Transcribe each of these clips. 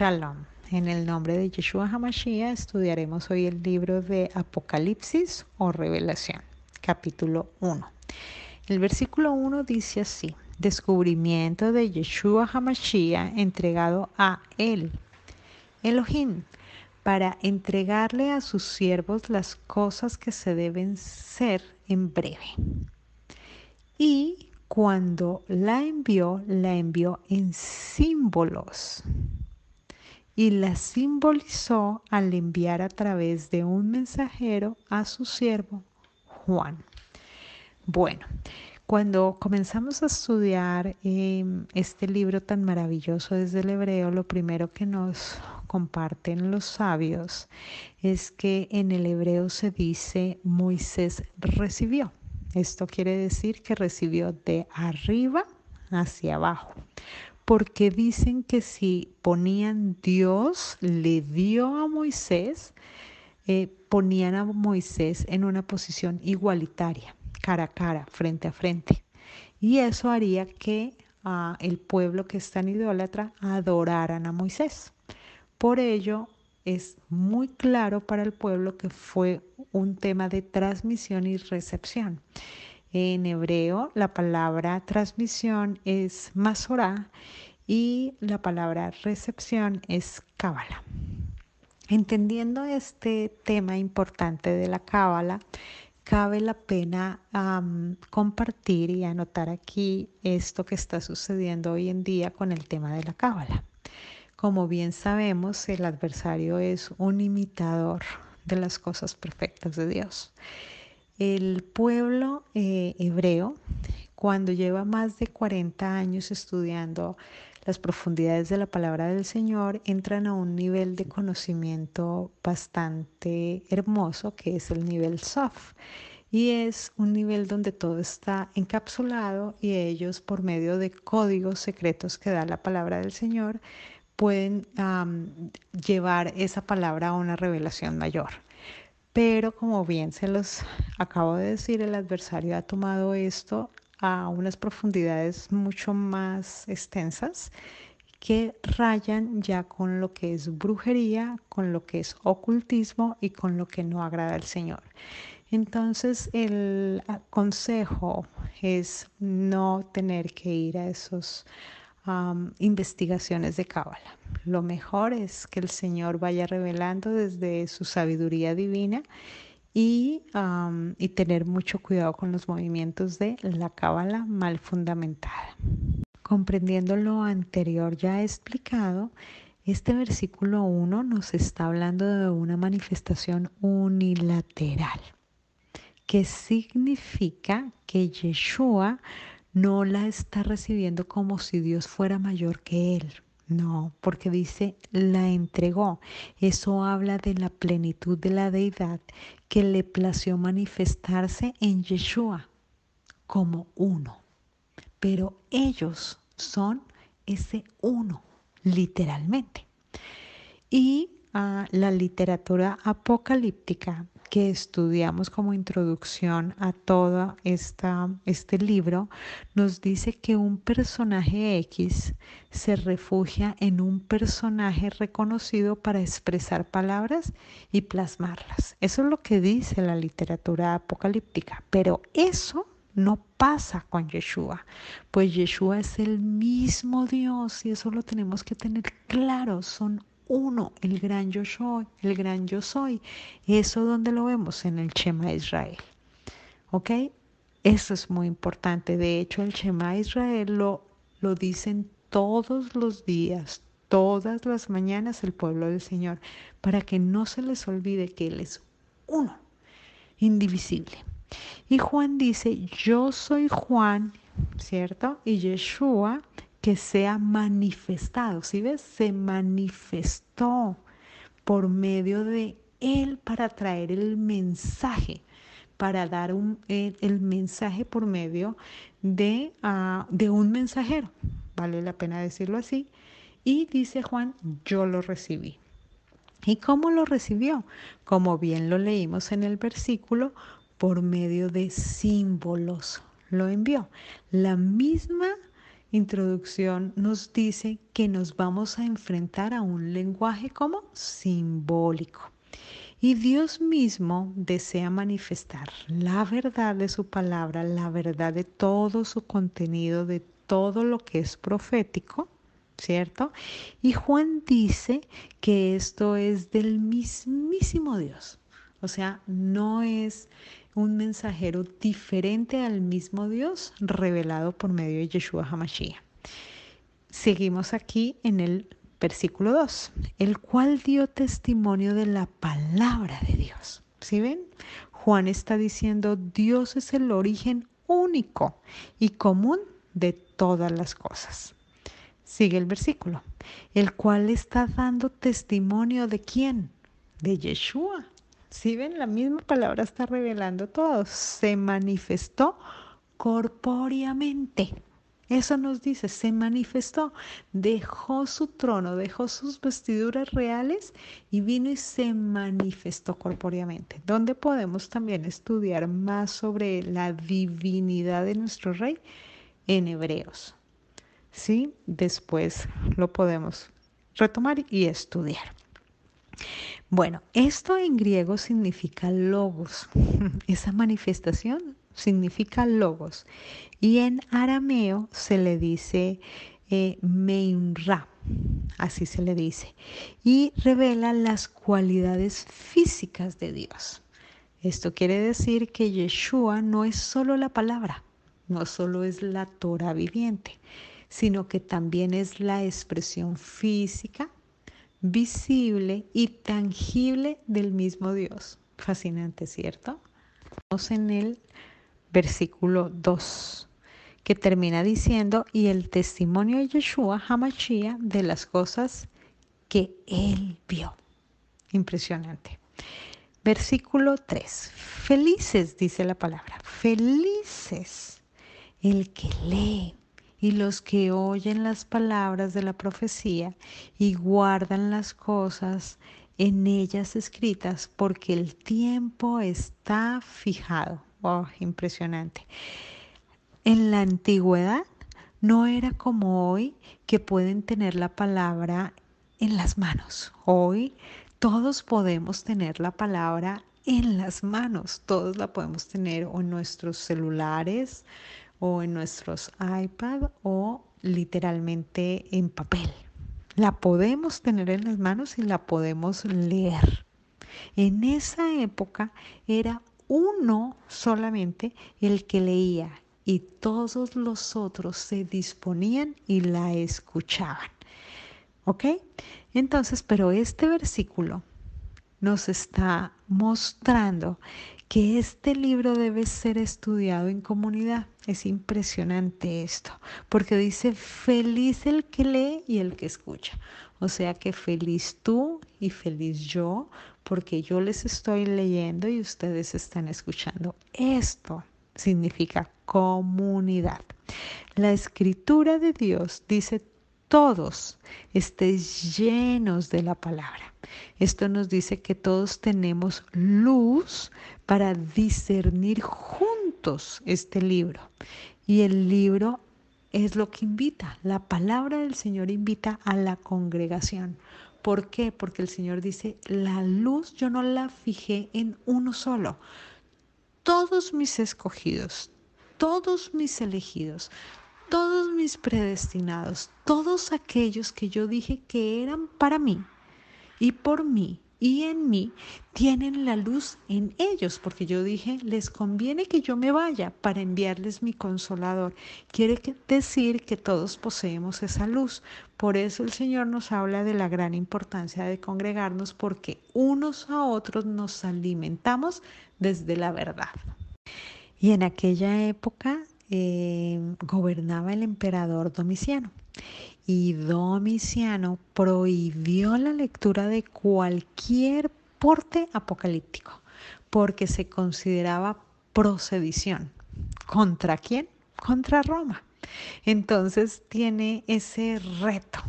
En el nombre de Yeshua Hamashiach estudiaremos hoy el libro de Apocalipsis o Revelación, capítulo 1. El versículo 1 dice así: Descubrimiento de Yeshua Hamashiach entregado a él, Elohim, para entregarle a sus siervos las cosas que se deben ser en breve. Y cuando la envió, la envió en símbolos y la simbolizó al enviar a través de un mensajero a su siervo Juan. Bueno, cuando comenzamos a estudiar em, este libro tan maravilloso desde el hebreo, lo primero que nos comparten los sabios es que en el hebreo se dice Moisés recibió. Esto quiere decir que recibió de arriba hacia abajo porque dicen que si ponían Dios le dio a Moisés, eh, ponían a Moisés en una posición igualitaria, cara a cara, frente a frente. Y eso haría que ah, el pueblo que está en idólatra adoraran a Moisés. Por ello, es muy claro para el pueblo que fue un tema de transmisión y recepción. En hebreo, la palabra transmisión es masorá y la palabra recepción es cábala. Entendiendo este tema importante de la cábala, cabe la pena compartir y anotar aquí esto que está sucediendo hoy en día con el tema de la cábala. Como bien sabemos, el adversario es un imitador de las cosas perfectas de Dios. El pueblo eh, hebreo, cuando lleva más de 40 años estudiando las profundidades de la palabra del Señor, entran a un nivel de conocimiento bastante hermoso, que es el nivel soft. Y es un nivel donde todo está encapsulado y ellos, por medio de códigos secretos que da la palabra del Señor, pueden llevar esa palabra a una revelación mayor. Pero como bien se los acabo de decir, el adversario ha tomado esto a unas profundidades mucho más extensas que rayan ya con lo que es brujería, con lo que es ocultismo y con lo que no agrada al Señor. Entonces el consejo es no tener que ir a esas investigaciones de cábala. Lo mejor es que el Señor vaya revelando desde su sabiduría divina y, tener mucho cuidado con los movimientos de la cábala mal fundamentada. Comprendiendo lo anterior ya explicado, este versículo 1 nos está hablando de una manifestación unilateral, que significa que Yeshua no la está recibiendo como si Dios fuera mayor que él. No, porque dice la entregó. Eso habla de la plenitud de la deidad que le plació manifestarse en Yeshua como uno. Pero ellos son ese uno, literalmente. Y ah, la literatura apocalíptica que estudiamos como introducción a todo este libro, nos dice que un personaje X se refugia en un personaje reconocido para expresar palabras y plasmarlas. Eso es lo que dice la literatura apocalíptica, pero eso no pasa con Yeshua, pues Yeshua es el mismo Dios y eso lo tenemos que tener claro, son uno, el gran yo soy, el gran yo soy. Eso donde lo vemos en el Shema Israel. ¿Ok? Eso es muy importante. De hecho, el Shema Israel lo, lo dicen todos los días, todas las mañanas el pueblo del Señor, para que no se les olvide que Él es uno, indivisible. Y Juan dice, yo soy Juan, ¿cierto? Y Yeshua que sea manifestado. Si ves? Se manifestó por medio de Él para traer el mensaje, para dar un, el, mensaje por medio de, ah, de un mensajero. Vale la pena decirlo así. Y dice Juan, yo lo recibí. ¿Y cómo lo recibió? Como bien lo leímos en el versículo, por medio de símbolos lo envió. La misma introducción nos dice que nos vamos a enfrentar a un lenguaje como simbólico. Y Dios mismo desea manifestar la verdad de su palabra, la verdad de todo su contenido, de todo lo que es profético, ¿cierto? Y Juan dice que esto es del mismísimo Dios. O sea, no es un mensajero diferente al mismo Dios revelado por medio de Yeshua HaMashiach. Seguimos aquí en el versículo 2, el cual dio testimonio de la palabra de Dios. ¿Sí ven? Juan está diciendo, Dios es el origen único y común de todas las cosas. Sigue el versículo, el cual está dando testimonio de quién? De Yeshua, si ven, la misma palabra está revelando todo. Se manifestó corpóreamente. Eso nos dice, se manifestó, dejó su trono, dejó sus vestiduras reales y vino y se manifestó corpóreamente. Donde podemos también estudiar más sobre la divinidad de nuestro rey en Hebreos. ¿Sí? Después lo podemos retomar y estudiar. Bueno, esto en griego significa logos. Esa manifestación significa logos. Y en arameo se le dice eh, meinra, así se le dice. Y revela las cualidades físicas de Dios. Esto quiere decir que Yeshua no es solo la palabra, no solo es la Torah viviente, sino que también es la expresión física visible y tangible del mismo Dios. Fascinante, ¿cierto? Vamos en el versículo 2, que termina diciendo, y el testimonio de Yeshua Hamashia de las cosas que él vio. Impresionante. Versículo 3. Felices, dice la palabra, felices el que lee y los que oyen las palabras de la profecía y guardan las cosas en ellas escritas porque el tiempo está fijado. Impresionante. En la antigüedad no era como hoy que pueden tener la palabra en las manos. Hoy todos podemos tener la palabra en las manos. Todos la podemos tener o en nuestros celulares o en nuestros iPad o literalmente en papel. La podemos tener en las manos y la podemos leer. En esa época era uno solamente el que leía y todos los otros se disponían y la escuchaban. ¿Ok? Entonces, pero este versículo nos está mostrando que este libro debe ser estudiado en comunidad. Es impresionante esto, porque dice, feliz el que lee y el que escucha. O sea que feliz tú y feliz yo, porque yo les estoy leyendo y ustedes están escuchando. Esto significa comunidad. La escritura de Dios dice todos estéis llenos de la palabra. Esto nos dice que todos tenemos luz para discernir juntos este libro. Y el libro es lo que invita. La palabra del Señor invita a la congregación. ¿Por qué? Porque el Señor dice, la luz yo no la fijé en uno solo. Todos mis escogidos, todos mis elegidos, todos mis predestinados, todos aquellos que yo dije que eran para mí y por mí y en mí, tienen la luz en ellos, porque yo dije, les conviene que yo me vaya para enviarles mi consolador. Quiere decir que todos poseemos esa luz. Por eso el Señor nos habla de la gran importancia de congregarnos, porque unos a otros nos alimentamos desde la verdad. Y en aquella época Em, gobernaba el emperador Domiciano. Y Domiciano prohibió la lectura de cualquier porte apocalíptico porque se consideraba procedición. ¿Contra quién? Contra Roma. Entonces tiene ese reto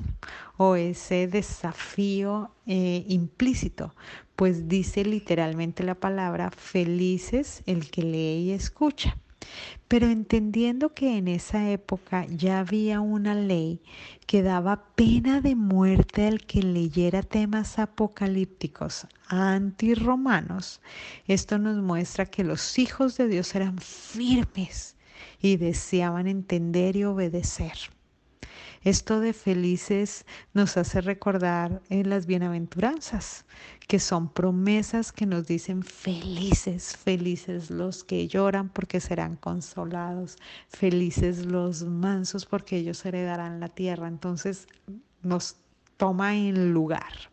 o ese desafío eh, implícito, pues dice literalmente la palabra felices el que lee y escucha. Pero entendiendo que en esa época ya había una ley que daba pena de muerte al que leyera temas apocalípticos antirromanos, esto nos muestra que los hijos de Dios eran firmes y deseaban entender y obedecer. Esto de felices nos hace recordar en las bienaventuranzas, que son promesas que nos dicen felices, felices los que lloran porque serán consolados, felices los mansos porque ellos heredarán la tierra. Entonces nos toma en lugar.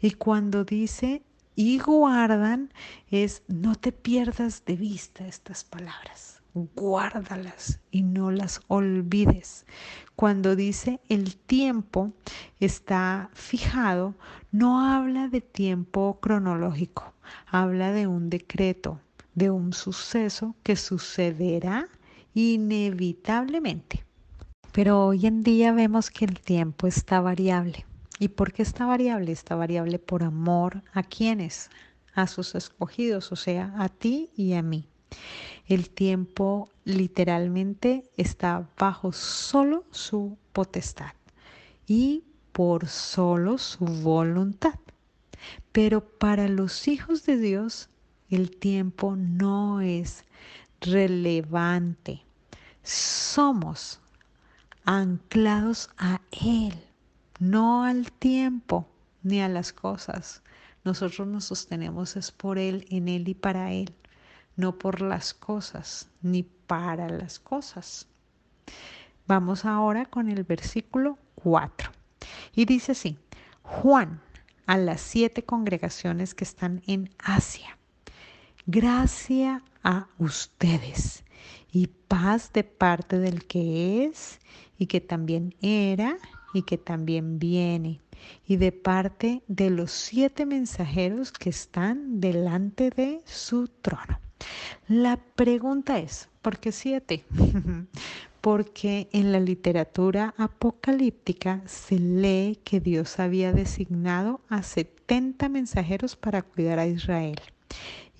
Y cuando dice y guardan es no te pierdas de vista estas palabras guárdalas y no las olvides. Cuando dice el tiempo está fijado, no habla de tiempo cronológico, habla de un decreto, de un suceso que sucederá inevitablemente. Pero hoy en día vemos que el tiempo está variable. ¿Y por qué está variable? Está variable por amor a quienes, a sus escogidos, o sea, a ti y a mí. El tiempo literalmente está bajo solo su potestad y por solo su voluntad. Pero para los hijos de Dios el tiempo no es relevante. Somos anclados a Él, no al tiempo ni a las cosas. Nosotros nos sostenemos es por Él, en Él y para Él no por las cosas, ni para las cosas. Vamos ahora con el versículo 4. Y dice así, Juan, a las siete congregaciones que están en Asia, gracia a ustedes y paz de parte del que es y que también era y que también viene, y de parte de los siete mensajeros que están delante de su trono. La pregunta es, ¿por qué siete? Porque en la literatura apocalíptica se lee que Dios había designado a 70 mensajeros para cuidar a Israel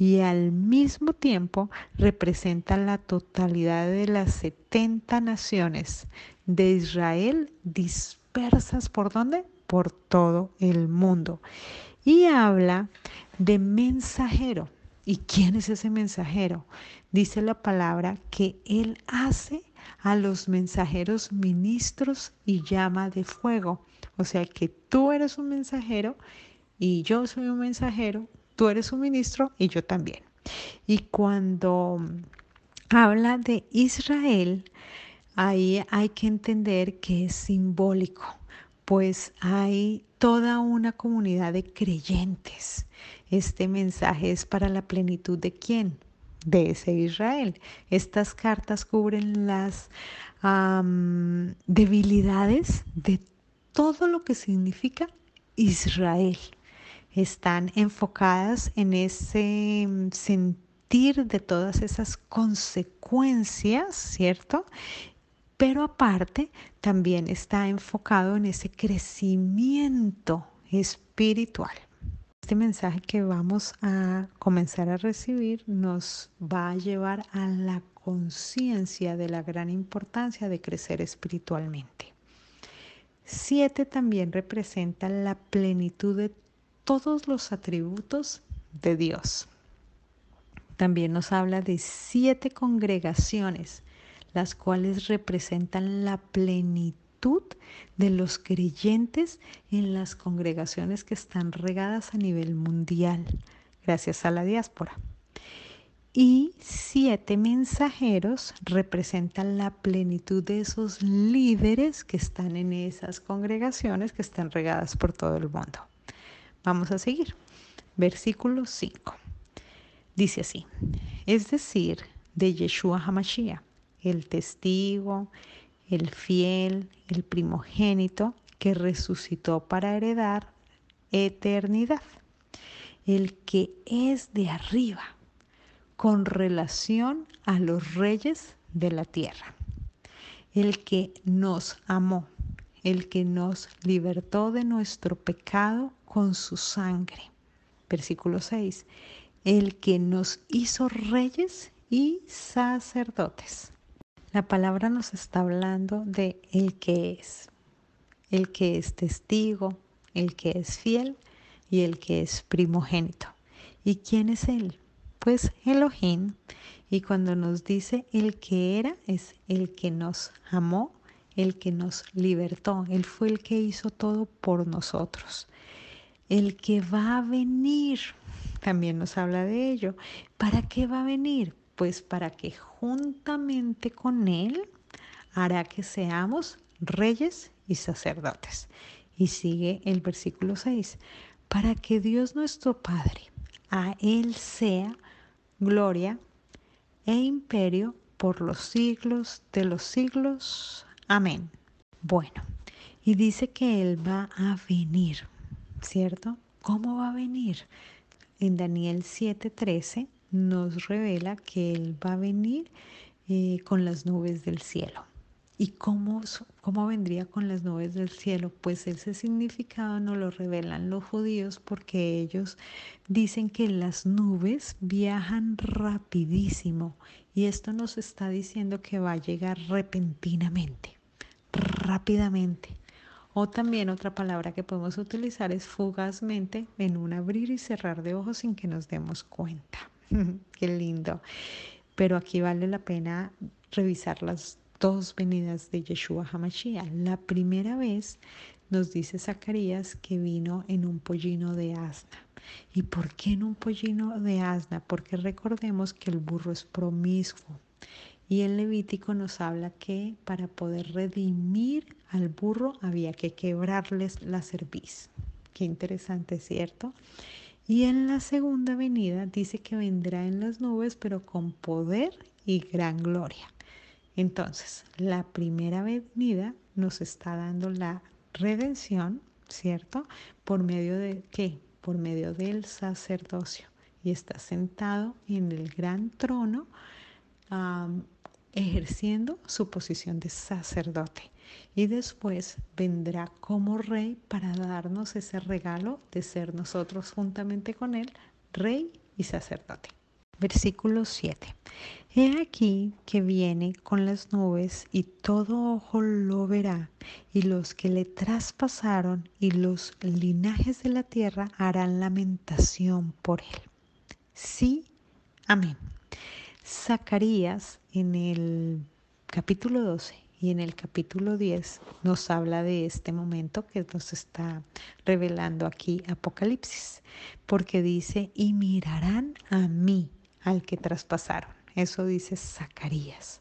y al mismo tiempo representa la totalidad de las 70 naciones de Israel dispersas por dónde? Por todo el mundo. Y habla de mensajero. ¿Y quién es ese mensajero? Dice la palabra que Él hace a los mensajeros ministros y llama de fuego. O sea que tú eres un mensajero y yo soy un mensajero, tú eres un ministro y yo también. Y cuando habla de Israel, ahí hay que entender que es simbólico, pues hay toda una comunidad de creyentes este mensaje es para la plenitud de quién? De ese Israel. Estas cartas cubren las debilidades de todo lo que significa Israel. Están enfocadas en ese sentir de todas esas consecuencias, ¿cierto? Pero aparte también está enfocado en ese crecimiento espiritual este mensaje que vamos a comenzar a recibir nos va a llevar a la conciencia de la gran importancia de crecer espiritualmente. Siete también representa la plenitud de todos los atributos de Dios. También nos habla de siete congregaciones, las cuales representan la plenitud de los creyentes en las congregaciones que están regadas a nivel mundial, gracias a la diáspora. Y siete mensajeros representan la plenitud de esos líderes que están en esas congregaciones que están regadas por todo el mundo. Vamos a seguir. Versículo 5. Dice así, es decir, de Yeshua Hamashiach, el testigo, el fiel, el primogénito que resucitó para heredar eternidad, el que es de arriba con relación a los reyes de la tierra, el que nos amó, el que nos libertó de nuestro pecado con su sangre. Versículo 6, el que nos hizo reyes y sacerdotes. La palabra nos está hablando de el que es, el que es testigo, el que es fiel y el que es primogénito. ¿Y quién es él? Pues Elohim. Y cuando nos dice el que era, es el que nos amó, el que nos libertó. Él fue el que hizo todo por nosotros. El que va a venir, también nos habla de ello. ¿Para qué va a venir? Pues para que juntamente con Él hará que seamos reyes y sacerdotes. Y sigue el versículo 6, para que Dios nuestro Padre, a Él sea gloria e imperio por los siglos de los siglos. Amén. Bueno, y dice que Él va a venir, ¿cierto? ¿Cómo va a venir? En Daniel 7:13 nos revela que Él va a venir eh, con las nubes del cielo. ¿Y cómo, cómo vendría con las nubes del cielo? Pues ese significado no lo revelan los judíos porque ellos dicen que las nubes viajan rapidísimo y esto nos está diciendo que va a llegar repentinamente, rápidamente. O también otra palabra que podemos utilizar es fugazmente en un abrir y cerrar de ojos sin que nos demos cuenta. Qué lindo. Pero aquí vale la pena revisar las dos venidas de Yeshua Hamashiach. La primera vez nos dice Zacarías que vino en un pollino de asna. ¿Y por qué en un pollino de asna? Porque recordemos que el burro es promiscuo. Y el Levítico nos habla que para poder redimir al burro había que quebrarles la cerviz. Qué interesante, ¿cierto? Y en la segunda venida dice que vendrá en las nubes, pero con poder y gran gloria. Entonces, la primera venida nos está dando la redención, ¿cierto? ¿Por medio de qué? Por medio del sacerdocio. Y está sentado en el gran trono ejerciendo su posición de sacerdote. Y después vendrá como rey para darnos ese regalo de ser nosotros juntamente con él, rey y sacerdote. Versículo 7. He aquí que viene con las nubes y todo ojo lo verá, y los que le traspasaron y los linajes de la tierra harán lamentación por él. Sí, amén. Zacarías en el capítulo 12 y en el capítulo 10 nos habla de este momento que nos está revelando aquí Apocalipsis, porque dice, y mirarán a mí al que traspasaron. Eso dice Zacarías.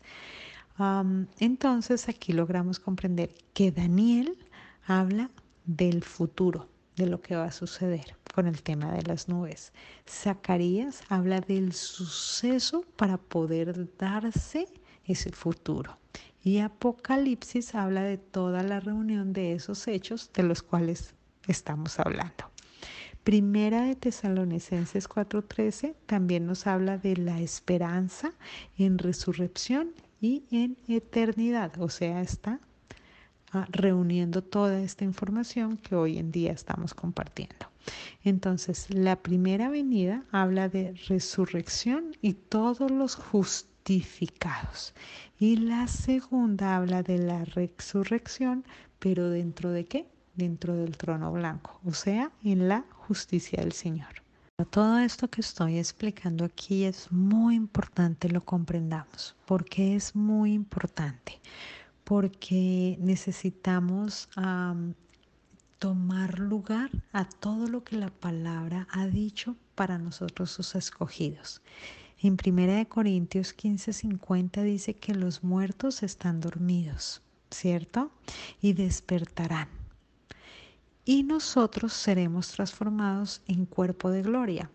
entonces aquí logramos comprender que Daniel habla del futuro, de lo que va a suceder con el tema de las nubes. Zacarías habla del suceso para poder darse ese futuro. Y Apocalipsis habla de toda la reunión de esos hechos de los cuales estamos hablando. Primera de Tesalonicenses 4:13 también nos habla de la esperanza en resurrección y en eternidad, o sea, está ah, reuniendo toda esta información que hoy en día estamos compartiendo. Entonces, la primera venida habla de resurrección y todos los justificados. Y la segunda habla de la resurrección, pero dentro de qué? Dentro del trono blanco, o sea, en la justicia del Señor. Todo esto que estoy explicando aquí es muy importante lo comprendamos. porque es muy importante? Porque necesitamos tomar lugar a todo lo que la palabra ha dicho para nosotros sus escogidos. En 1 Corintios 15:50 dice que los muertos están dormidos, ¿cierto? Y despertarán y nosotros seremos transformados en cuerpo de gloria.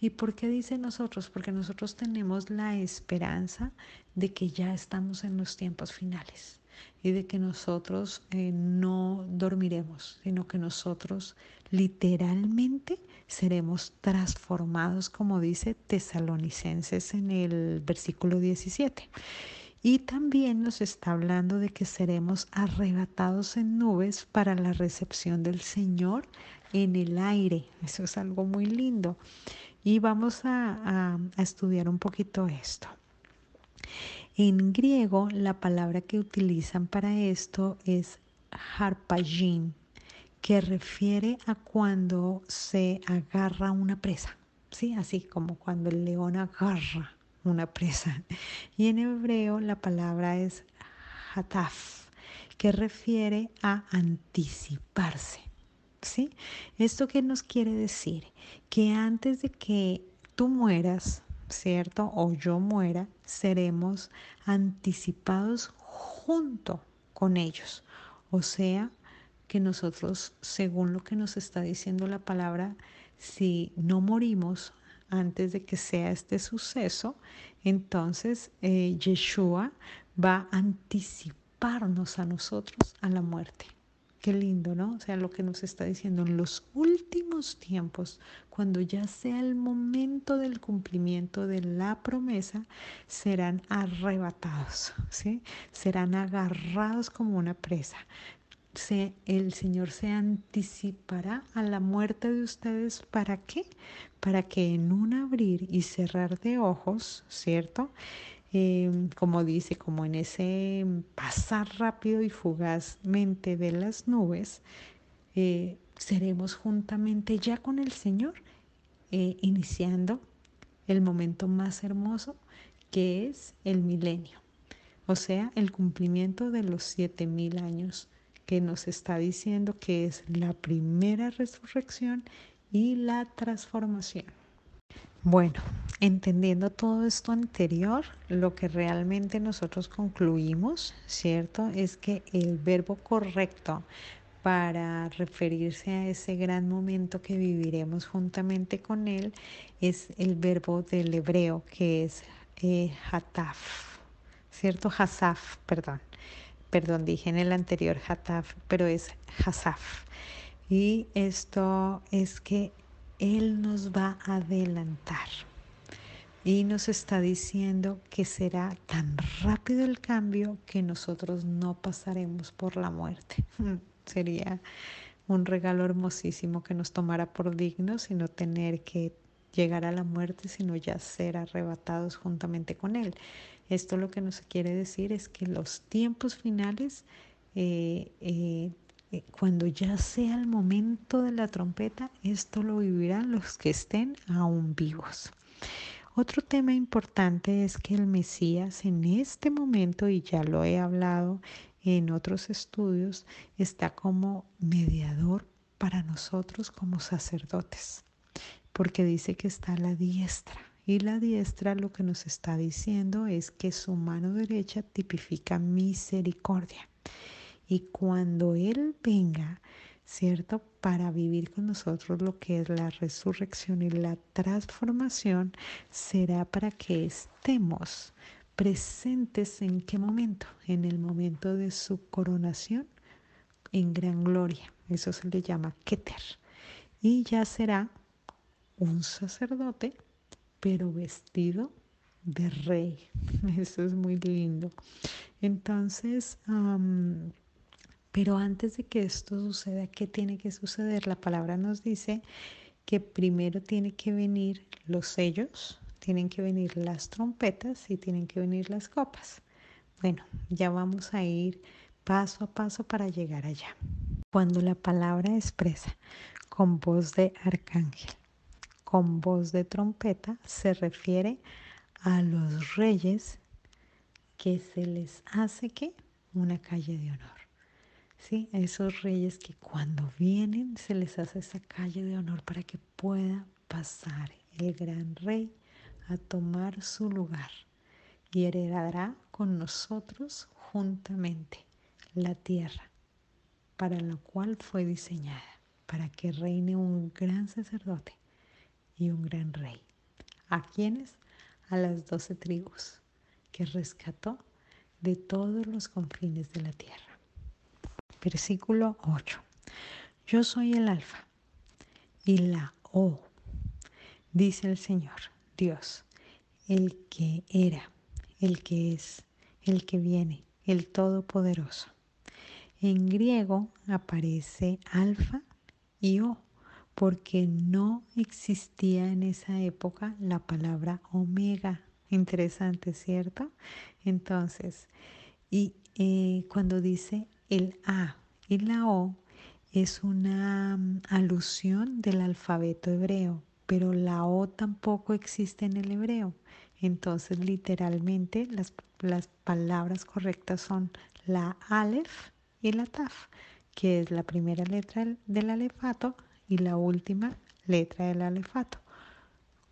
¿Y por qué dice nosotros? Porque nosotros tenemos la esperanza de que ya estamos en los tiempos finales y de que nosotros eh, no dormiremos, sino que nosotros literalmente seremos transformados, como dice Tesalonicenses en el versículo 17. Y también nos está hablando de que seremos arrebatados en nubes para la recepción del Señor en el aire. Eso es algo muy lindo. Y vamos a, estudiar un poquito esto. En griego, la palabra que utilizan para esto es harpagin, que refiere a cuando se agarra una presa, ¿sí? Así como cuando el león agarra una presa. Y en hebreo la palabra es hataf, que refiere a anticiparse. ¿Sí? ¿Esto qué nos quiere decir? Que antes de que tú mueras, ¿cierto? O yo muera, seremos anticipados junto con ellos. O sea, que nosotros, según lo que nos está diciendo la palabra, si no morimos antes de que sea este suceso, entonces eh, Yeshua va a anticiparnos a nosotros a la muerte. Qué lindo, ¿no? O sea, lo que nos está diciendo en los últimos tiempos, cuando ya sea el momento del cumplimiento de la promesa, serán arrebatados, ¿sí? Serán agarrados como una presa. El Señor se anticipará a la muerte de ustedes. ¿Para qué? Para que en un abrir y cerrar de ojos, ¿cierto? Em, como dice, como en ese pasar rápido y fugazmente de las nubes, eh, seremos juntamente ya con el Señor, eh, iniciando el momento más hermoso que es el milenio, o sea, el cumplimiento de los siete mil años que nos está diciendo que es la primera resurrección y la transformación. Bueno, entendiendo todo esto anterior, lo que realmente nosotros concluimos, ¿cierto? Es que el verbo correcto para referirse a ese gran momento que viviremos juntamente con Él es el verbo del hebreo que es eh, hataf, ¿cierto? Hasaf, perdón. Perdón, dije en el anterior hataf, pero es hasaf. Y esto es que él nos va a adelantar y nos está diciendo que será tan rápido el cambio que nosotros no pasaremos por la muerte. Sería un regalo hermosísimo que nos tomara por dignos y no tener que llegar a la muerte, sino ya ser arrebatados juntamente con Él. Esto lo que nos quiere decir es que los tiempos finales eh, eh, cuando ya sea el momento de la trompeta, esto lo vivirán los que estén aún vivos. Otro tema importante es que el Mesías en este momento, y ya lo he hablado en otros estudios, está como mediador para nosotros como sacerdotes, porque dice que está a la diestra. Y la diestra lo que nos está diciendo es que su mano derecha tipifica misericordia y cuando Él venga, ¿cierto? Para vivir con nosotros lo que es la resurrección y la transformación, será para que estemos presentes en qué momento? En el momento de su coronación en gran gloria. Eso se le llama Keter. Y ya será un sacerdote, pero vestido de rey. Eso es muy lindo. Entonces, pero antes de que esto suceda, ¿qué tiene que suceder? La palabra nos dice que primero tiene que venir los sellos, tienen que venir las trompetas y tienen que venir las copas. Bueno, ya vamos a ir paso a paso para llegar allá. Cuando la palabra expresa con voz de arcángel, con voz de trompeta, se refiere a los reyes que se les hace que una calle de honor. ¿Sí? A esos reyes que cuando vienen se les hace esa calle de honor para que pueda pasar el gran rey a tomar su lugar y heredará con nosotros juntamente la tierra para la cual fue diseñada, para que reine un gran sacerdote y un gran rey. ¿A quienes? A las doce tribus que rescató de todos los confines de la tierra. Versículo 8. Yo soy el alfa y la O, dice el Señor, Dios, el que era, el que es, el que viene, el Todopoderoso. En griego aparece alfa y O, porque no existía en esa época la palabra omega, Interesante, ¿cierto? Entonces, y eh, cuando dice el A y la O, es una mm, alusión del alfabeto hebreo, pero la O tampoco existe en el hebreo. Entonces, literalmente, las, palabras correctas son la Aleph y la Taf, que es la primera letra del alefato y la última letra del alefato.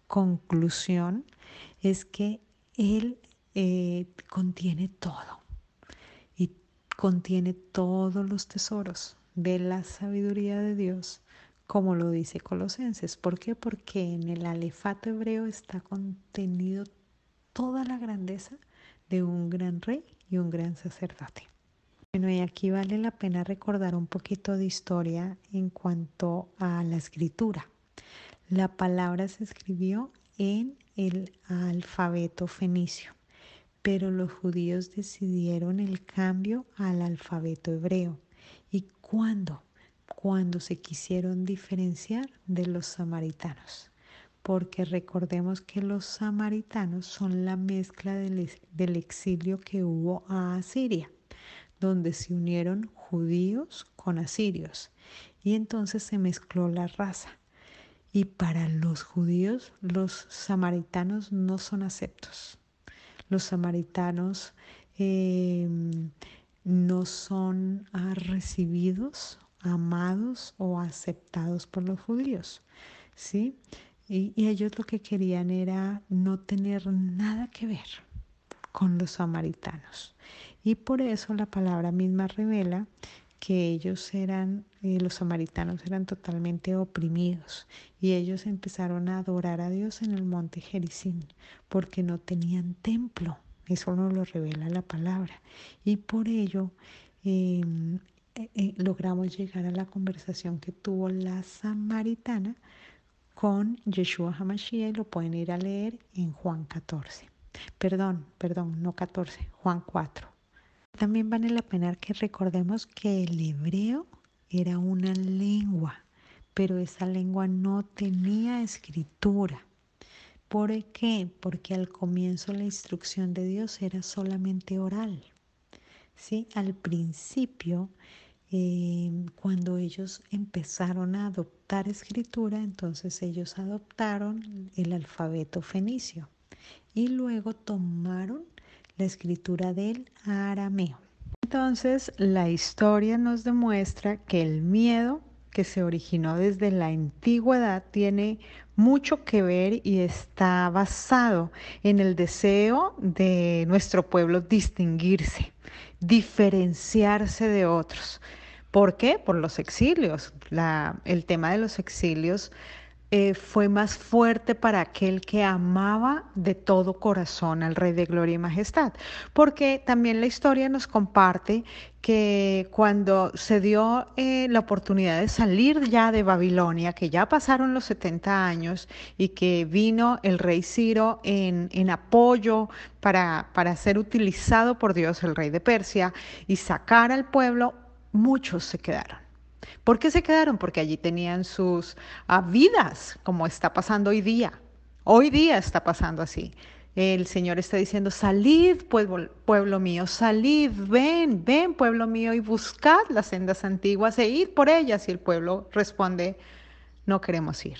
Conclusión es que él eh, contiene todo contiene todos los tesoros de la sabiduría de Dios, como lo dice Colosenses. ¿Por qué? Porque en el alefato hebreo está contenido toda la grandeza de un gran rey y un gran sacerdote. Bueno, y aquí vale la pena recordar un poquito de historia en cuanto a la escritura. La palabra se escribió en el alfabeto fenicio, pero los judíos decidieron el cambio al alfabeto hebreo. ¿Y cuándo? Cuando se quisieron diferenciar de los samaritanos. Porque recordemos que los samaritanos son la mezcla del, del exilio que hubo a Asiria donde se unieron judíos con asirios y entonces se mezcló la raza. Y para los judíos los samaritanos no son aceptos. Los samaritanos em, no son recibidos, amados o aceptados por los judíos. ¿sí? y ellos lo que querían era no tener nada que ver con los samaritanos. Y por eso la palabra misma revela que ellos eran, eh, los samaritanos eran totalmente oprimidos y ellos empezaron a adorar a Dios en el monte Jericín porque no tenían templo. Eso nos lo revela la palabra. Y por ello em, eh, eh, logramos llegar a la conversación que tuvo la samaritana con Yeshua Hamashiach y lo pueden ir a leer en Juan 14. Perdón, perdón, no 14, Juan 4. También vale la pena que recordemos que el hebreo era una lengua, pero esa lengua no tenía escritura. ¿Por qué? Porque al comienzo la instrucción de Dios era solamente oral. ¿Sí? Al principio, eh, cuando ellos empezaron a adoptar escritura, entonces ellos adoptaron el alfabeto fenicio y luego tomaron la escritura del arameo. Entonces, la historia nos demuestra que el miedo que se originó desde la antigüedad tiene mucho que ver y está basado en el deseo de nuestro pueblo distinguirse, diferenciarse de otros. ¿Por qué? Por los exilios. el tema de los exilios eh, fue más fuerte para aquel que amaba de todo corazón al Rey de Gloria y Majestad. Porque también la historia nos comparte que cuando se dio eh, la oportunidad de salir ya de Babilonia, que ya pasaron los 70 años y que vino el rey Ciro en, en apoyo para, para ser utilizado por Dios, el rey de Persia, y sacar al pueblo, muchos se quedaron ¿Por qué se quedaron? Porque allí tenían sus ah, vidas, como está pasando hoy día. Hoy día está pasando así. El Señor está diciendo, salid, pueblo, pueblo mío, salid, ven, ven, pueblo mío, y buscad las sendas antiguas e id por ellas. Y el pueblo responde, no queremos ir.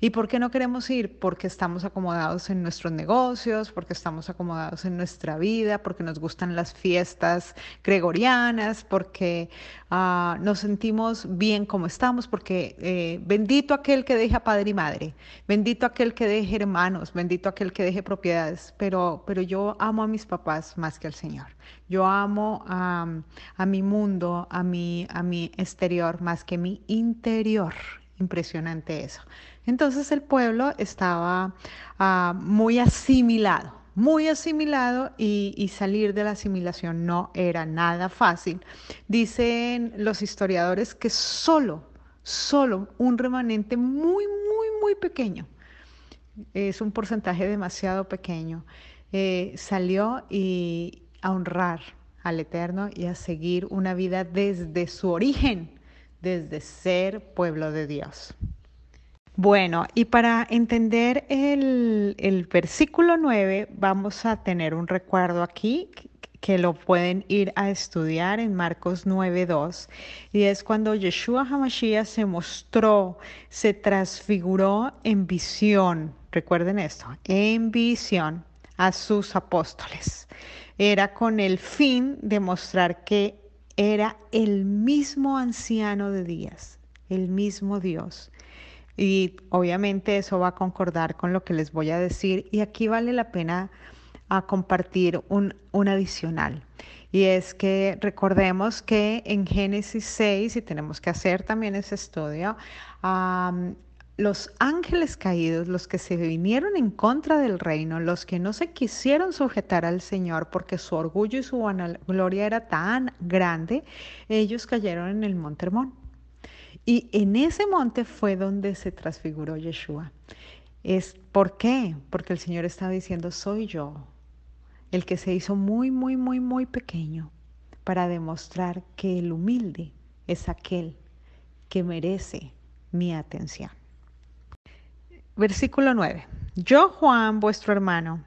¿Y por qué no queremos ir? Porque estamos acomodados en nuestros negocios, porque estamos acomodados en nuestra vida, porque nos gustan las fiestas gregorianas, porque ah, nos sentimos bien como estamos, porque eh, bendito aquel que deje a padre y madre, bendito aquel que deje hermanos, bendito aquel que deje propiedades, pero, pero yo amo a mis papás más que al Señor. Yo amo a, mi mundo, a mi, a mi exterior más que mi interior. Impresionante eso. Entonces el pueblo estaba ah, muy asimilado, muy asimilado y, salir de la asimilación no era nada fácil. Dicen los historiadores que solo, solo un remanente muy, muy, muy pequeño, es un porcentaje demasiado pequeño, eh, salió y a honrar al Eterno y a seguir una vida desde su origen, desde ser pueblo de Dios. Bueno, y para entender el, versículo 9, vamos a tener un recuerdo aquí que lo pueden ir a estudiar en Marcos 9.2, y es cuando Yeshua Hamashiach se mostró, se transfiguró en visión, recuerden esto, en visión a sus apóstoles. Era con el fin de mostrar que era el mismo anciano de días, el mismo Dios. Y obviamente eso va a concordar con lo que les voy a decir, y aquí vale la pena a compartir un, adicional. Y es que recordemos que en Génesis 6, y tenemos que hacer también ese estudio, los ángeles caídos, los que se vinieron en contra del reino, los que no se quisieron sujetar al Señor porque su orgullo y su gloria era tan grande, ellos cayeron en el monte Hermón. Y en ese monte fue donde se transfiguró Yeshua. Es, ¿Por qué? Porque el Señor estaba diciendo, soy yo, el que se hizo muy, muy, muy, muy pequeño para demostrar que el humilde es aquel que merece mi atención. Versículo 9. Yo, Juan, vuestro hermano,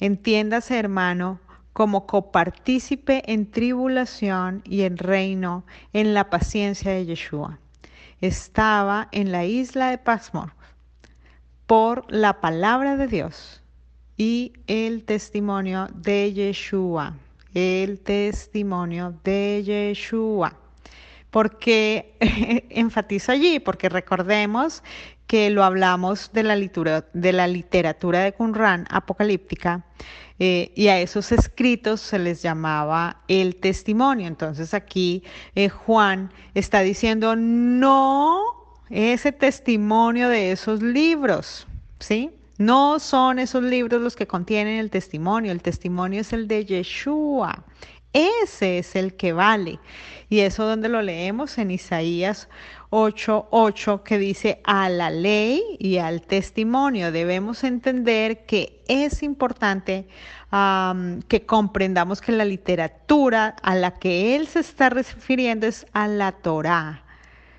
entiéndase hermano, como copartícipe en tribulación y en reino, en la paciencia de Yeshua. Estaba en la isla de Pasmor por la palabra de Dios y el testimonio de Yeshua. El testimonio de Yeshua. Porque enfatizo allí, porque recordemos que lo hablamos de la, literatura de, la literatura de Qumran apocalíptica eh, y a esos escritos se les llamaba el testimonio. Entonces aquí eh, Juan está diciendo no ese testimonio de esos libros, ¿sí? No son esos libros los que contienen el testimonio, el testimonio es el de Yeshua. Ese es el que vale. Y eso donde lo leemos en Isaías 8:8 que dice a la ley y al testimonio. Debemos entender que es importante que comprendamos que la literatura a la que él se está refiriendo es a la Torah.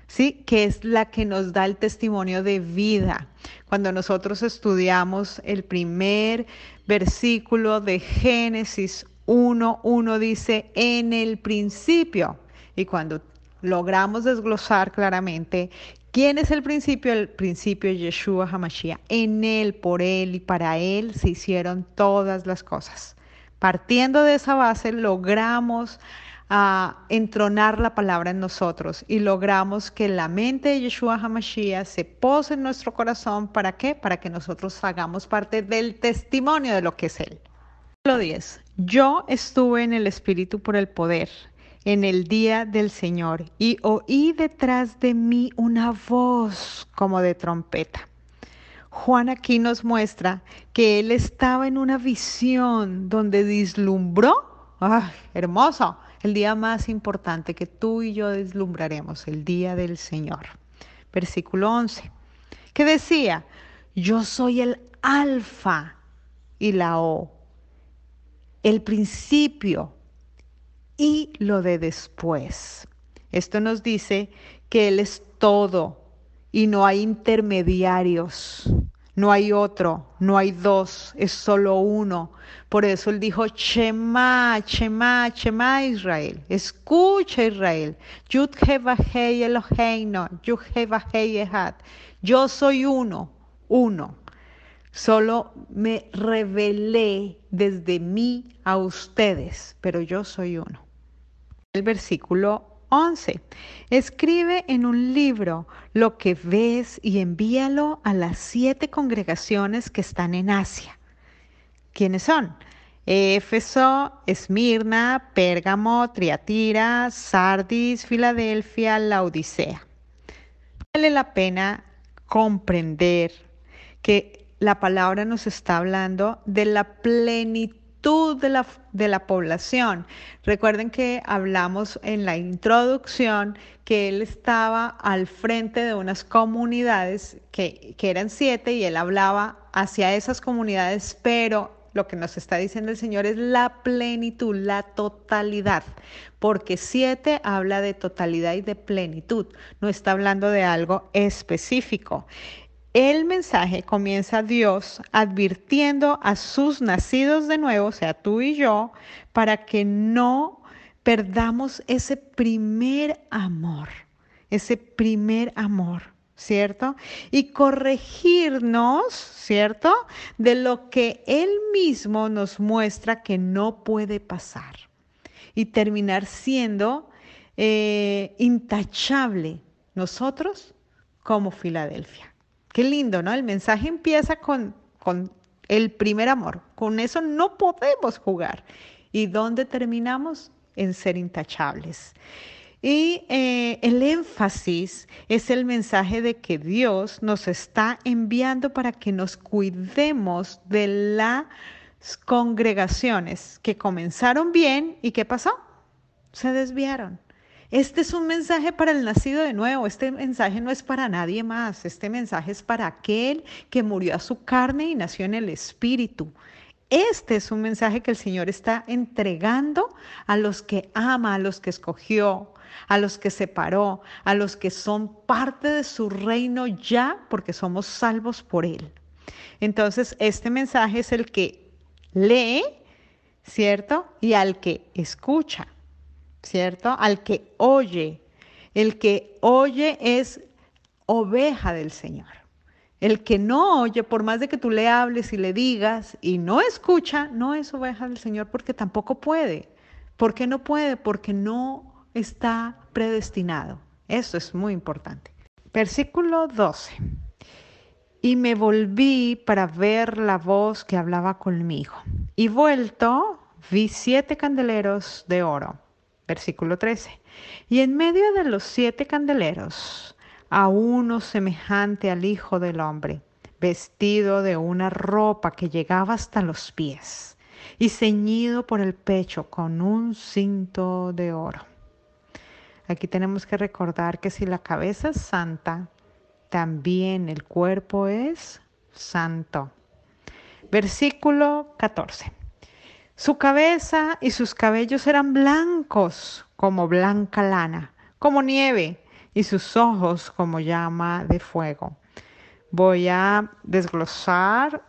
¿sí? que es la que nos da el testimonio de vida. Cuando nosotros estudiamos el primer versículo de Génesis 1, 1 dice, en el principio. Y cuando logramos desglosar claramente quién es el principio, el principio es Yeshua HaMashiach. En él, por él y para él se hicieron todas las cosas. Partiendo de esa base, logramos a entronar la palabra en nosotros y logramos que la mente de Yeshua HaMashiach se pose en nuestro corazón. ¿Para qué? Para que nosotros hagamos parte del testimonio de lo que es Él. 10. Yo estuve en el Espíritu por el poder en el día del Señor y oí detrás de mí una voz como de trompeta. Juan aquí nos muestra que él estaba en una visión donde vislumbró, ¡ay, hermoso! el día más importante que tú y yo deslumbraremos, el día del Señor. Versículo 11, que decía, yo soy el alfa y la O, el principio y lo de después. Esto nos dice que Él es todo y no hay intermediarios. No hay otro, no hay dos, es solo uno. Por eso él dijo, Shema, Shema, Shema Israel. Escucha Israel. Yud Eloheino, Yud Yo soy uno, uno. Solo me revelé desde mí a ustedes, pero yo soy uno. El versículo 11. Escribe en un libro lo que ves y envíalo a las siete congregaciones que están en Asia. ¿Quiénes son? Éfeso, Esmirna, Pérgamo, Triatira, Sardis, Filadelfia, Laodicea. Vale la pena comprender que la palabra nos está hablando de la plenitud de la, de la población. Recuerden que hablamos en la introducción que él estaba al frente de unas comunidades que, que eran siete y él hablaba hacia esas comunidades, pero lo que nos está diciendo el Señor es la plenitud, la totalidad, porque siete habla de totalidad y de plenitud, no está hablando de algo específico. El mensaje comienza Dios advirtiendo a sus nacidos de nuevo, o sea, tú y yo, para que no perdamos ese primer amor, ese primer amor, ¿cierto? Y corregirnos, ¿cierto? De lo que Él mismo nos muestra que no puede pasar y terminar siendo eh, intachable nosotros como Filadelfia. Qué lindo, ¿no? El mensaje empieza con, con el primer amor. Con eso no podemos jugar. ¿Y dónde terminamos? En ser intachables. Y eh, el énfasis es el mensaje de que Dios nos está enviando para que nos cuidemos de las congregaciones que comenzaron bien y ¿qué pasó? Se desviaron. Este es un mensaje para el nacido de nuevo, este mensaje no es para nadie más, este mensaje es para aquel que murió a su carne y nació en el Espíritu. Este es un mensaje que el Señor está entregando a los que ama, a los que escogió, a los que separó, a los que son parte de su reino ya porque somos salvos por Él. Entonces, este mensaje es el que lee, ¿cierto? Y al que escucha. ¿Cierto? Al que oye. El que oye es oveja del Señor. El que no oye, por más de que tú le hables y le digas y no escucha, no es oveja del Señor porque tampoco puede. ¿Por qué no puede? Porque no está predestinado. Eso es muy importante. Versículo 12. Y me volví para ver la voz que hablaba conmigo. Y vuelto, vi siete candeleros de oro Versículo 13. Y en medio de los siete candeleros, a uno semejante al Hijo del Hombre, vestido de una ropa que llegaba hasta los pies y ceñido por el pecho con un cinto de oro. Aquí tenemos que recordar que si la cabeza es santa, también el cuerpo es santo. Versículo 14. Su cabeza y sus cabellos eran blancos como blanca lana, como nieve, y sus ojos como llama de fuego. Voy a desglosar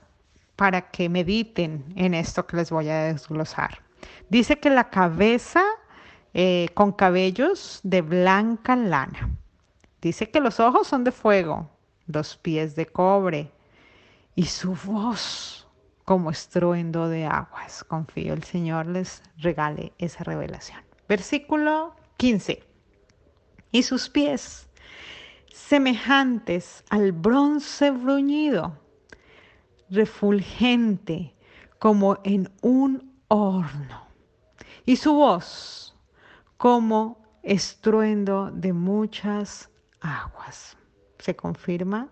para que mediten en esto que les voy a desglosar. Dice que la cabeza eh, con cabellos de blanca lana. Dice que los ojos son de fuego, los pies de cobre y su voz como estruendo de aguas. Confío el Señor les regale esa revelación. Versículo 15. Y sus pies semejantes al bronce bruñido, refulgente como en un horno. Y su voz como estruendo de muchas aguas. Se confirma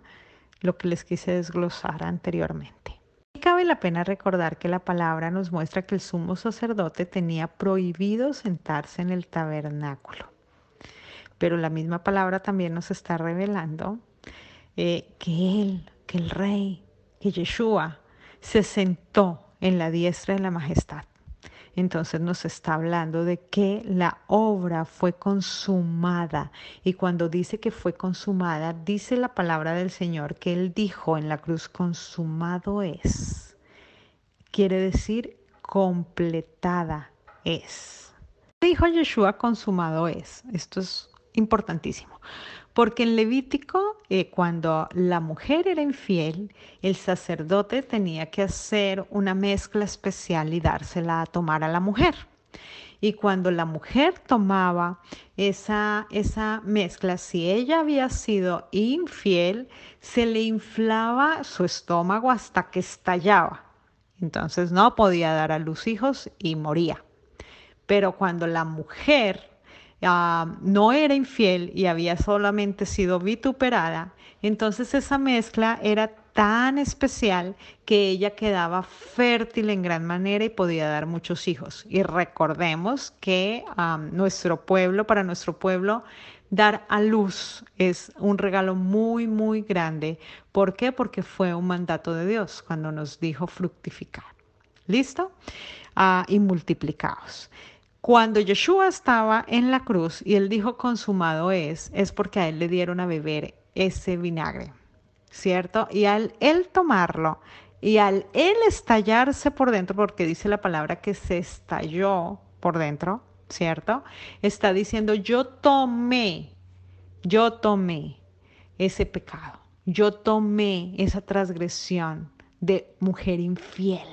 lo que les quise desglosar anteriormente la pena recordar que la palabra nos muestra que el sumo sacerdote tenía prohibido sentarse en el tabernáculo. Pero la misma palabra también nos está revelando eh, que él, que el rey, que Yeshua se sentó en la diestra de la majestad. Entonces nos está hablando de que la obra fue consumada. Y cuando dice que fue consumada, dice la palabra del Señor que Él dijo en la cruz, consumado es. Quiere decir, completada es. Dijo Yeshua, consumado es. Esto es importantísimo. Porque en Levítico, eh, cuando la mujer era infiel, el sacerdote tenía que hacer una mezcla especial y dársela a tomar a la mujer. Y cuando la mujer tomaba esa, esa mezcla, si ella había sido infiel, se le inflaba su estómago hasta que estallaba. Entonces no podía dar a luz hijos y moría. Pero cuando la mujer Ah, no era infiel y había solamente sido vituperada, entonces esa mezcla era tan especial que ella quedaba fértil en gran manera y podía dar muchos hijos. Y recordemos que nuestro pueblo, para nuestro pueblo, dar a luz es un regalo muy, muy grande. ¿Por qué? Porque fue un mandato de Dios cuando nos dijo fructificar. ¿Listo? Ah, y multiplicados. Cuando Yeshua estaba en la cruz y él dijo consumado es, es porque a él le dieron a beber ese vinagre. ¿Cierto? Y al él tomarlo y al él estallarse por dentro, porque dice la palabra que se estalló por dentro, ¿cierto? Está diciendo, yo tomé, yo tomé ese pecado, yo tomé esa transgresión de mujer infiel,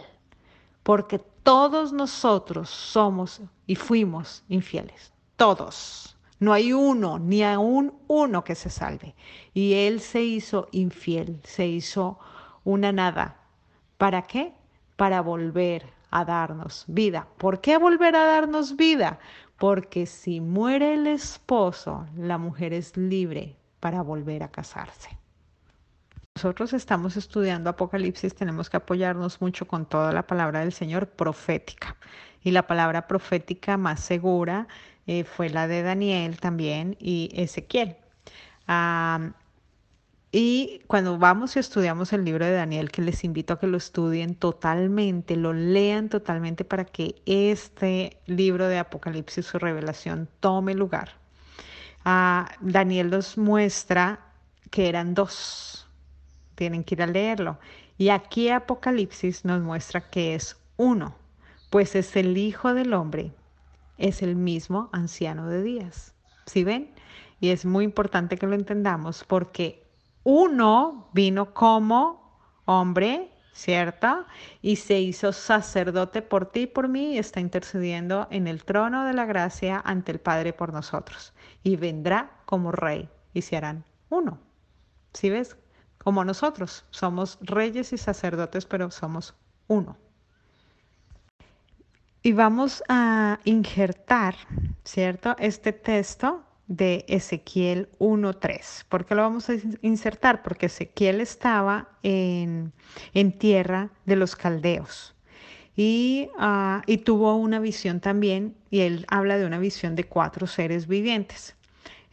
porque todos nosotros somos y fuimos infieles, todos. No hay uno, ni aún uno que se salve. Y él se hizo infiel, se hizo una nada. ¿Para qué? Para volver a darnos vida. ¿Por qué volver a darnos vida? Porque si muere el esposo, la mujer es libre para volver a casarse. Nosotros estamos estudiando Apocalipsis, tenemos que apoyarnos mucho con toda la palabra del Señor profética. Y la palabra profética más segura eh, fue la de Daniel también y Ezequiel. y cuando vamos y estudiamos el libro de Daniel, que les invito a que lo estudien totalmente, lo lean totalmente para que este libro de Apocalipsis, o revelación, tome lugar. Ah, Daniel nos muestra que eran dos. Tienen que ir a leerlo. Y aquí Apocalipsis nos muestra que es uno, pues es el Hijo del Hombre es el mismo anciano de días. ¿Sí ven? Y es muy importante que lo entendamos porque uno vino como hombre, ¿cierto? Y se hizo sacerdote por ti y por mí y está intercediendo en el trono de la gracia ante el Padre por nosotros. Y vendrá como rey y se harán uno. ¿Sí ves? Como nosotros somos reyes y sacerdotes, pero somos uno. Y vamos a injertar, ¿cierto? Este texto de Ezequiel 1.3. ¿Por qué lo vamos a insertar? Porque Ezequiel estaba en, tierra de los caldeos y, ah, y tuvo una visión también, y él habla de una visión de cuatro seres vivientes.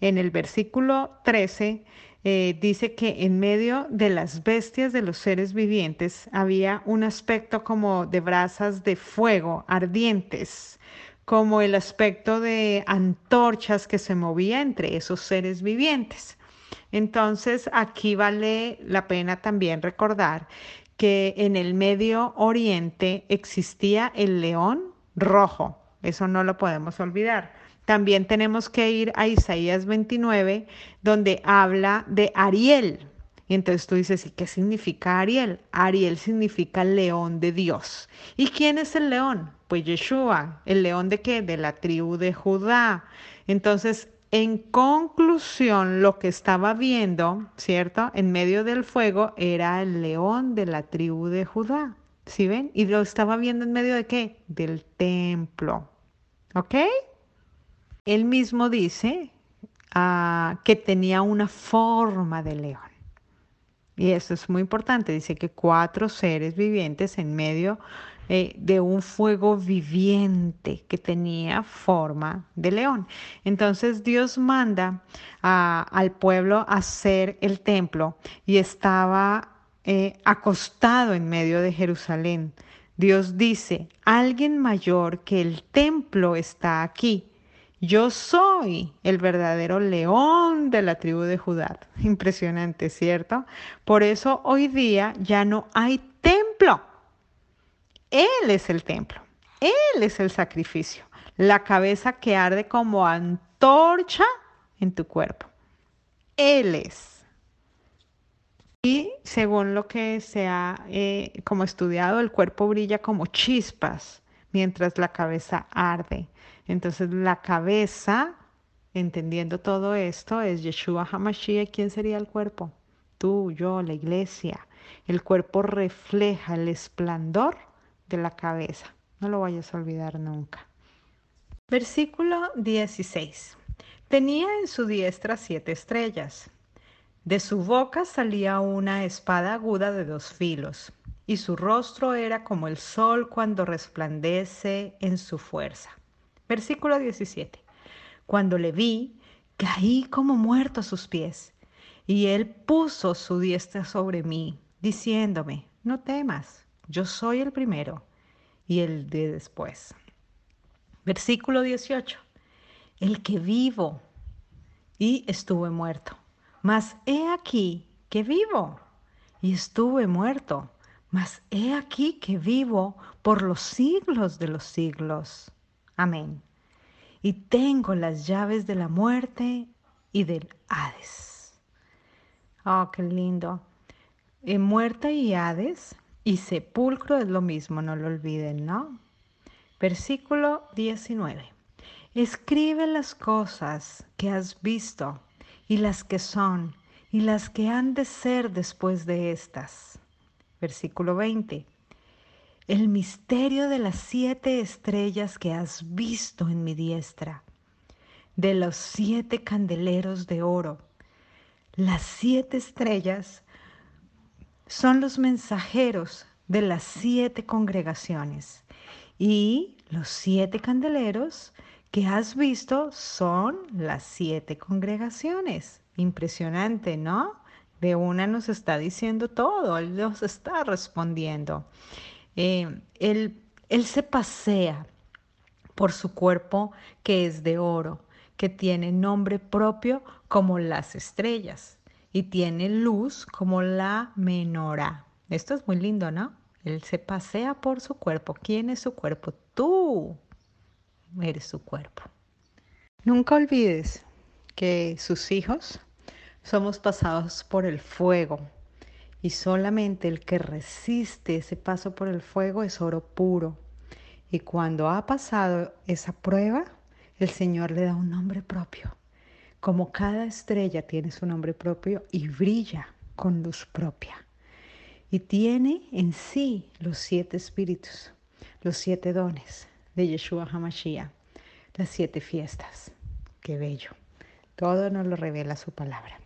En el versículo 13 eh, dice que en medio de las bestias de los seres vivientes había un aspecto como de brasas de fuego ardientes, como el aspecto de antorchas que se movía entre esos seres vivientes. Entonces, aquí vale la pena también recordar que en el Medio Oriente existía el león rojo, eso no lo podemos olvidar. También tenemos que ir a Isaías 29, donde habla de Ariel. Y entonces tú dices, ¿y qué significa Ariel? Ariel significa león de Dios. ¿Y quién es el león? Pues Yeshua. ¿El león de qué? De la tribu de Judá. Entonces, en conclusión, lo que estaba viendo, ¿cierto? En medio del fuego era el león de la tribu de Judá. ¿Sí ven? Y lo estaba viendo en medio de qué? Del templo. ¿Ok? Él mismo dice ah, que tenía una forma de león. Y eso es muy importante. Dice que cuatro seres vivientes en medio eh, de un fuego viviente que tenía forma de león. Entonces Dios manda al pueblo a hacer el templo y estaba eh, acostado en medio de Jerusalén. Dios dice, alguien mayor que el templo está aquí yo soy el verdadero león de la tribu de Judá. Impresionante, ¿cierto? Por eso hoy día ya no hay templo. Él es el templo. Él es el sacrificio. La cabeza que arde como antorcha en tu cuerpo. Él es. Y según lo que se ha eh, como estudiado, el cuerpo brilla como chispas mientras la cabeza arde. Entonces la cabeza, entendiendo todo esto, es Yeshua Hamashiach. ¿Quién sería el cuerpo? Tú, yo, la iglesia. El cuerpo refleja el esplendor de la cabeza. No lo vayas a olvidar nunca. Versículo 16. Tenía en su diestra siete estrellas. De su boca salía una espada aguda de dos filos, y su rostro era como el sol cuando resplandece en su fuerza. Versículo 17. Cuando le vi, caí como muerto a sus pies, y él puso su diestra sobre mí, diciéndome, no temas, yo soy el primero y el de después. Versículo 18. El que vivo y estuve muerto, mas he aquí que vivo y estuve muerto, mas he aquí que vivo por los siglos de los siglos. Amén. Y tengo las llaves de la muerte y del Hades. Oh, qué lindo. Eh, muerte y Hades y sepulcro es lo mismo, no lo olviden, ¿no? Versículo 19. Escribe las cosas que has visto y las que son y las que han de ser después de estas. Versículo 20. El misterio de las siete estrellas que has visto en mi diestra, de los siete candeleros de oro. Las siete estrellas son los mensajeros de las siete congregaciones y los siete candeleros que has visto son las siete congregaciones. Impresionante, ¿no? De una nos está diciendo todo, Él nos está respondiendo. Eh, él, él se pasea por su cuerpo que es de oro, que tiene nombre propio como las estrellas y tiene luz como la menorá. Esto es muy lindo, ¿no? Él se pasea por su cuerpo. ¿Quién es su cuerpo? Tú eres su cuerpo. Nunca olvides que sus hijos somos pasados por el fuego y solamente el que resiste ese paso por el fuego es oro puro. Y cuando ha pasado esa prueba, el Señor le da un nombre propio. Como cada estrella tiene su nombre propio y brilla con luz propia. Y tiene en sí los siete espíritus, los siete dones de Yeshua HaMashiach las siete fiestas. Qué bello. Todo nos lo revela su palabra.